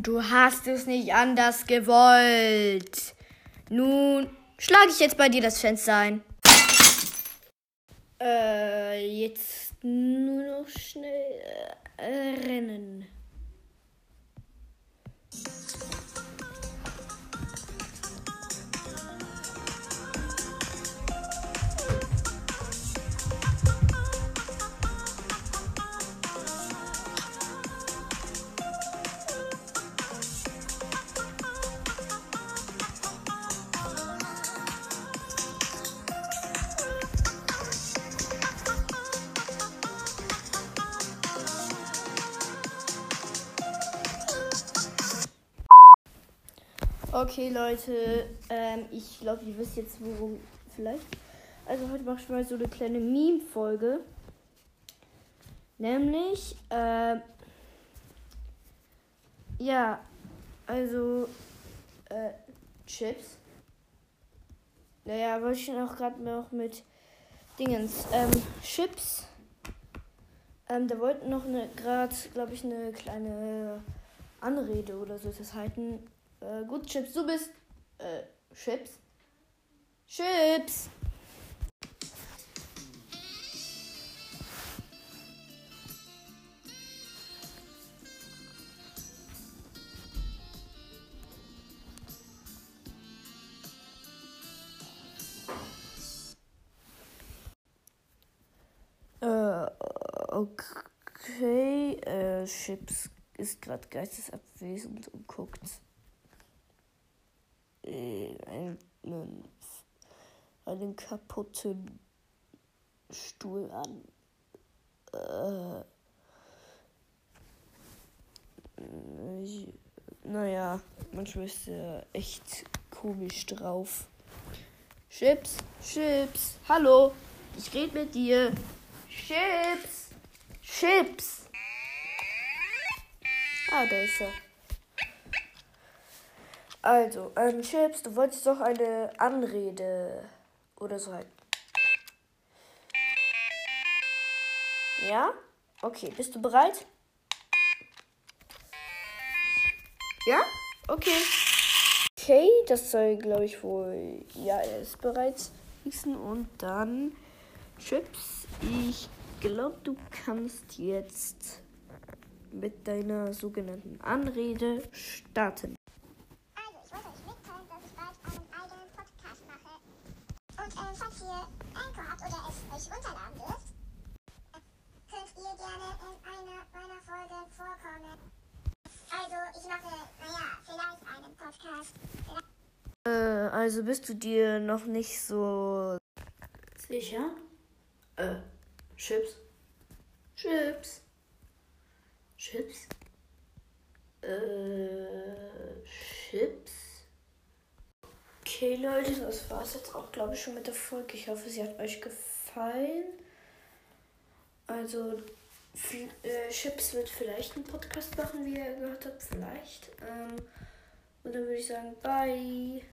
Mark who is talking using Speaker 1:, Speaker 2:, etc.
Speaker 1: Du hast es nicht anders gewollt. Nun schlage ich jetzt bei dir das Fenster ein. Äh, jetzt nur noch schnell äh, rennen. Okay, Leute, ähm, ich glaube, ihr wisst jetzt, worum vielleicht. Also heute mache ich mal so eine kleine Meme-Folge. Nämlich, äh, ja, also, äh, Chips. Naja, wollte ich auch gerade noch mit Dingens, ähm, Chips. Ähm, da wollten noch eine, gerade, glaube ich, eine kleine Anrede oder so das halten äh, gut, Chips, du bist. Äh, Chips? Chips! Äh, okay, äh, Chips ist gerade geistesabwesend und guckt einen, einen kaputten Stuhl an. Äh, naja, manchmal ist er echt komisch drauf. Chips, Chips, hallo, ich rede mit dir. Chips, Chips. Ah, da ist er. Also, ähm, Chips, du wolltest doch eine Anrede oder so halten. Ja? Okay, bist du bereit? Ja? Okay. Okay, das soll, glaube ich, wohl. Ja, er ist bereits. Und dann, Chips, ich glaube, du kannst jetzt mit deiner sogenannten Anrede starten.
Speaker 2: Euch runterladen dürft, könnt ihr gerne in einer meiner Folgen vorkommen. Also, ich mache, naja, vielleicht einen Podcast.
Speaker 1: Äh, also bist du dir noch nicht so
Speaker 3: sicher? Äh, Chips?
Speaker 1: Chips?
Speaker 3: Chips? Äh, Chips?
Speaker 1: Okay, Leute, das war's jetzt auch, glaube ich, schon mit der Folge. Ich hoffe, sie hat euch gefallen gefallen. Also, äh, Chips wird vielleicht einen Podcast machen, wie ihr gehört habt. Vielleicht. Ähm, und dann würde ich sagen, bye.